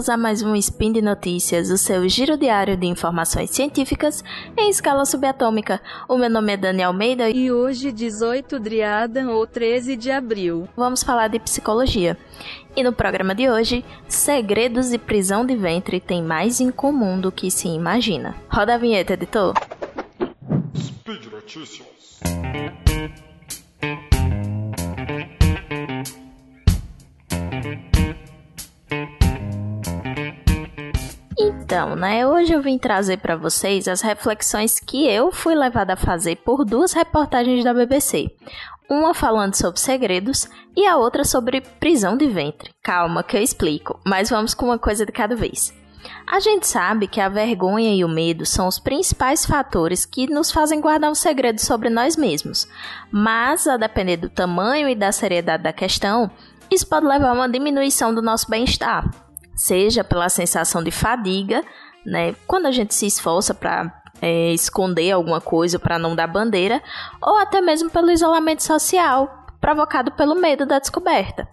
Bem-vindos a mais um Spin de Notícias, o seu giro diário de informações científicas em escala subatômica. O meu nome é Dani Almeida e hoje, 18 Driada ou 13 de abril, vamos falar de psicologia. E no programa de hoje, segredos de prisão de ventre têm mais em comum do que se imagina. Roda a vinheta, editor. Speed Notícias. Então, né, hoje eu vim trazer para vocês as reflexões que eu fui levada a fazer por duas reportagens da BBC. Uma falando sobre segredos e a outra sobre prisão de ventre. Calma que eu explico, mas vamos com uma coisa de cada vez. A gente sabe que a vergonha e o medo são os principais fatores que nos fazem guardar um segredo sobre nós mesmos. Mas, a depender do tamanho e da seriedade da questão, isso pode levar a uma diminuição do nosso bem-estar seja pela sensação de fadiga, né? Quando a gente se esforça para é, esconder alguma coisa para não dar bandeira, ou até mesmo pelo isolamento social provocado pelo medo da descoberta.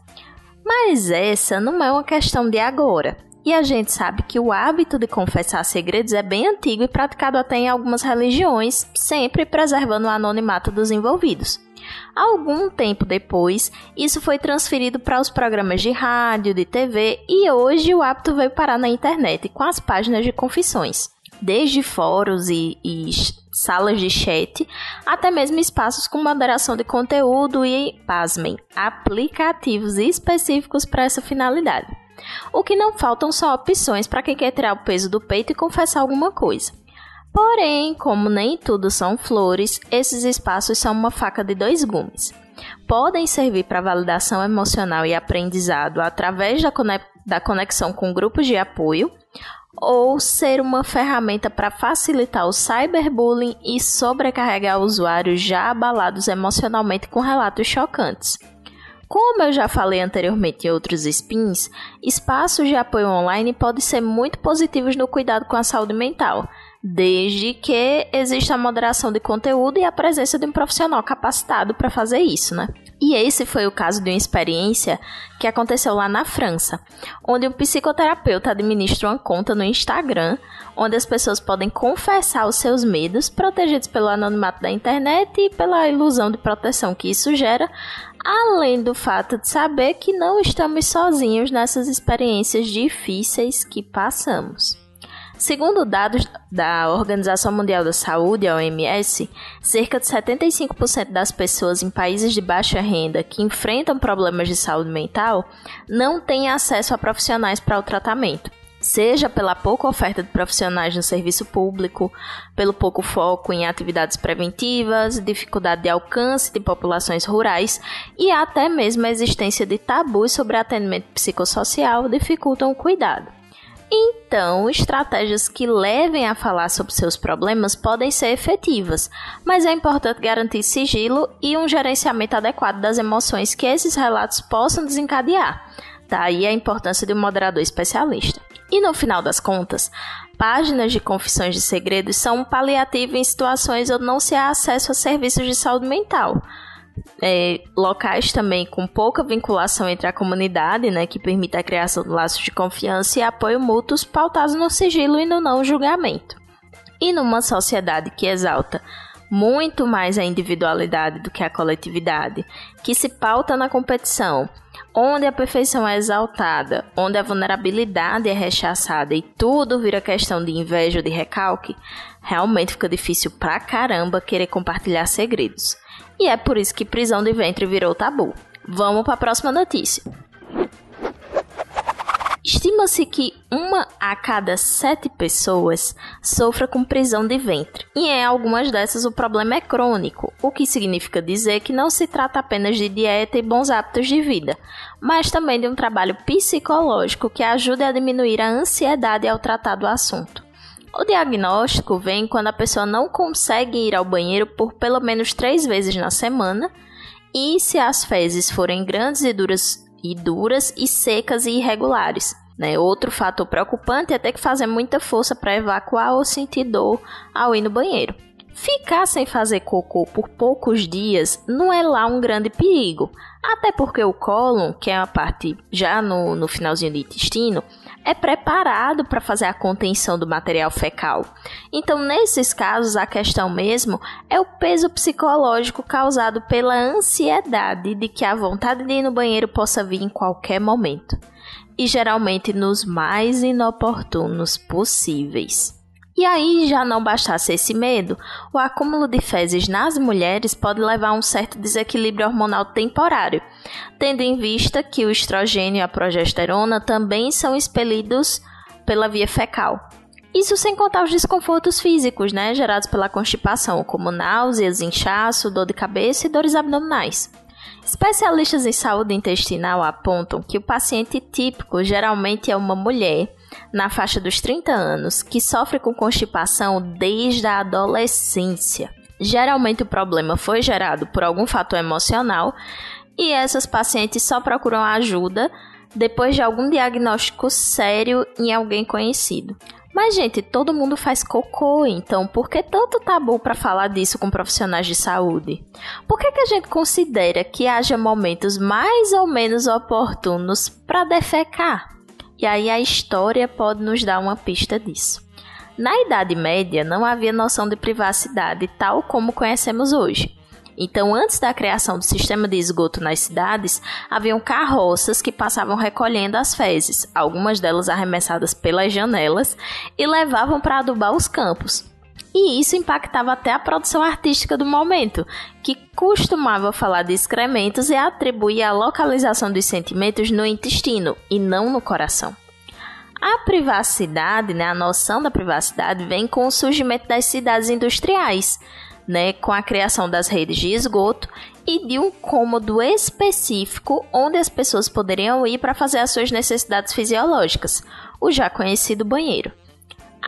Mas essa não é uma questão de agora. E a gente sabe que o hábito de confessar segredos é bem antigo e praticado até em algumas religiões, sempre preservando o anonimato dos envolvidos. Algum tempo depois, isso foi transferido para os programas de rádio, de TV e hoje o hábito veio parar na internet com as páginas de confissões. Desde fóruns e, e salas de chat, até mesmo espaços com moderação de conteúdo e, pasmem, aplicativos específicos para essa finalidade. O que não faltam são opções para quem quer tirar o peso do peito e confessar alguma coisa. Porém, como nem tudo são flores, esses espaços são uma faca de dois gumes. Podem servir para validação emocional e aprendizado através da conexão com grupos de apoio, ou ser uma ferramenta para facilitar o cyberbullying e sobrecarregar usuários já abalados emocionalmente com relatos chocantes. Como eu já falei anteriormente em outros spins, espaços de apoio online podem ser muito positivos no cuidado com a saúde mental, desde que exista a moderação de conteúdo e a presença de um profissional capacitado para fazer isso, né? E esse foi o caso de uma experiência que aconteceu lá na França, onde um psicoterapeuta administra uma conta no Instagram, onde as pessoas podem confessar os seus medos, protegidos pelo anonimato da internet e pela ilusão de proteção que isso gera, além do fato de saber que não estamos sozinhos nessas experiências difíceis que passamos. Segundo dados da Organização Mundial da Saúde, a OMS, cerca de 75% das pessoas em países de baixa renda que enfrentam problemas de saúde mental não têm acesso a profissionais para o tratamento. Seja pela pouca oferta de profissionais no serviço público, pelo pouco foco em atividades preventivas, dificuldade de alcance de populações rurais e até mesmo a existência de tabus sobre atendimento psicossocial dificultam o cuidado. Então, estratégias que levem a falar sobre seus problemas podem ser efetivas, mas é importante garantir sigilo e um gerenciamento adequado das emoções que esses relatos possam desencadear. Daí a importância de um moderador especialista. E no final das contas, páginas de confissões de segredos são um paliativo em situações onde não se há acesso a serviços de saúde mental é, locais também com pouca vinculação entre a comunidade, né, que permite a criação de laços de confiança e apoio mútuos pautados no sigilo e no não julgamento. E numa sociedade que exalta muito mais a individualidade do que a coletividade, que se pauta na competição, onde a perfeição é exaltada, onde a vulnerabilidade é rechaçada e tudo vira questão de inveja ou de recalque, realmente fica difícil pra caramba querer compartilhar segredos. E é por isso que prisão de ventre virou tabu. Vamos para a próxima notícia. Estima-se que uma a cada sete pessoas sofra com prisão de ventre, e em algumas dessas o problema é crônico, o que significa dizer que não se trata apenas de dieta e bons hábitos de vida, mas também de um trabalho psicológico que ajude a diminuir a ansiedade ao tratar do assunto. O diagnóstico vem quando a pessoa não consegue ir ao banheiro por pelo menos três vezes na semana e se as fezes forem grandes e duras e, duras e secas e irregulares. Né? Outro fator preocupante é ter que fazer muita força para evacuar ou sentir dor ao ir no banheiro. Ficar sem fazer cocô por poucos dias não é lá um grande perigo, até porque o cólon, que é a parte já no, no finalzinho do intestino, é preparado para fazer a contenção do material fecal. Então, nesses casos, a questão mesmo é o peso psicológico causado pela ansiedade de que a vontade de ir no banheiro possa vir em qualquer momento. E geralmente nos mais inoportunos possíveis. E aí, já não bastasse esse medo, o acúmulo de fezes nas mulheres pode levar a um certo desequilíbrio hormonal temporário, tendo em vista que o estrogênio e a progesterona também são expelidos pela via fecal. Isso sem contar os desconfortos físicos, né, gerados pela constipação, como náuseas, inchaço, dor de cabeça e dores abdominais. Especialistas em saúde intestinal apontam que o paciente típico geralmente é uma mulher na faixa dos 30 anos que sofre com constipação desde a adolescência. Geralmente o problema foi gerado por algum fator emocional e essas pacientes só procuram ajuda depois de algum diagnóstico sério em alguém conhecido. Mas, gente, todo mundo faz cocô, então por que tanto tabu para falar disso com profissionais de saúde? Por que, que a gente considera que haja momentos mais ou menos oportunos para defecar? E aí a história pode nos dar uma pista disso. Na Idade Média não havia noção de privacidade tal como conhecemos hoje. Então, antes da criação do sistema de esgoto nas cidades, haviam carroças que passavam recolhendo as fezes, algumas delas arremessadas pelas janelas, e levavam para adubar os campos. E isso impactava até a produção artística do momento, que costumava falar de excrementos e atribuir a localização dos sentimentos no intestino e não no coração. A privacidade, né, a noção da privacidade, vem com o surgimento das cidades industriais, né, com a criação das redes de esgoto e de um cômodo específico onde as pessoas poderiam ir para fazer as suas necessidades fisiológicas, o já conhecido banheiro.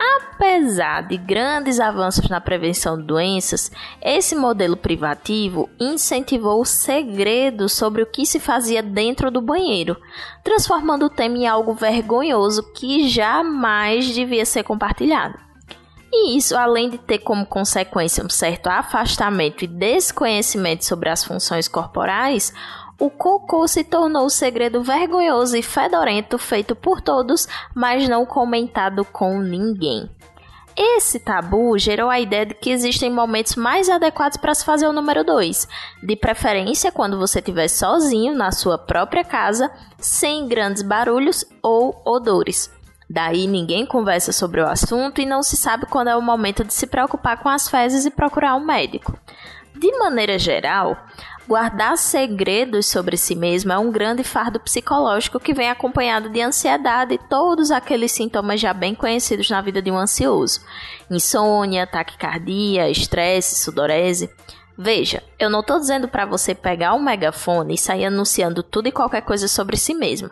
Apesar de grandes avanços na prevenção de doenças, esse modelo privativo incentivou o segredo sobre o que se fazia dentro do banheiro, transformando o tema em algo vergonhoso que jamais devia ser compartilhado. E isso, além de ter como consequência um certo afastamento e desconhecimento sobre as funções corporais, o cocô se tornou o segredo vergonhoso e fedorento feito por todos, mas não comentado com ninguém. Esse tabu gerou a ideia de que existem momentos mais adequados para se fazer o número 2, de preferência quando você estiver sozinho na sua própria casa, sem grandes barulhos ou odores. Daí ninguém conversa sobre o assunto e não se sabe quando é o momento de se preocupar com as fezes e procurar um médico. De maneira geral, Guardar segredos sobre si mesmo é um grande fardo psicológico que vem acompanhado de ansiedade e todos aqueles sintomas já bem conhecidos na vida de um ansioso: insônia, taquicardia, estresse, sudorese. Veja, eu não estou dizendo para você pegar um megafone e sair anunciando tudo e qualquer coisa sobre si mesmo.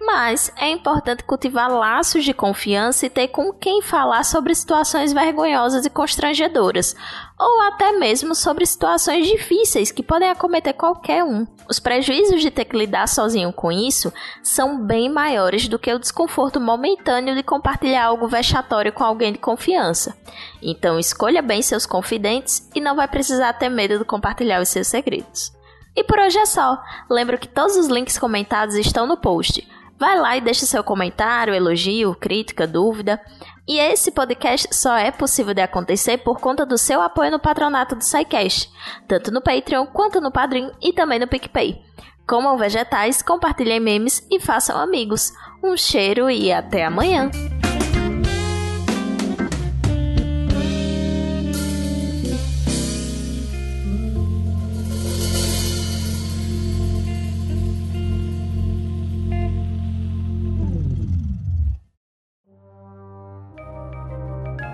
Mas é importante cultivar laços de confiança e ter com quem falar sobre situações vergonhosas e constrangedoras, ou até mesmo sobre situações difíceis que podem acometer qualquer um. Os prejuízos de ter que lidar sozinho com isso são bem maiores do que o desconforto momentâneo de compartilhar algo vexatório com alguém de confiança. Então escolha bem seus confidentes e não vai precisar ter medo de compartilhar os seus segredos. E por hoje é só. Lembro que todos os links comentados estão no post. Vai lá e deixe seu comentário, elogio, crítica, dúvida. E esse podcast só é possível de acontecer por conta do seu apoio no patronato do SciCast, tanto no Patreon quanto no Padrim e também no PicPay. Comam vegetais, compartilhem memes e façam amigos. Um cheiro e até amanhã!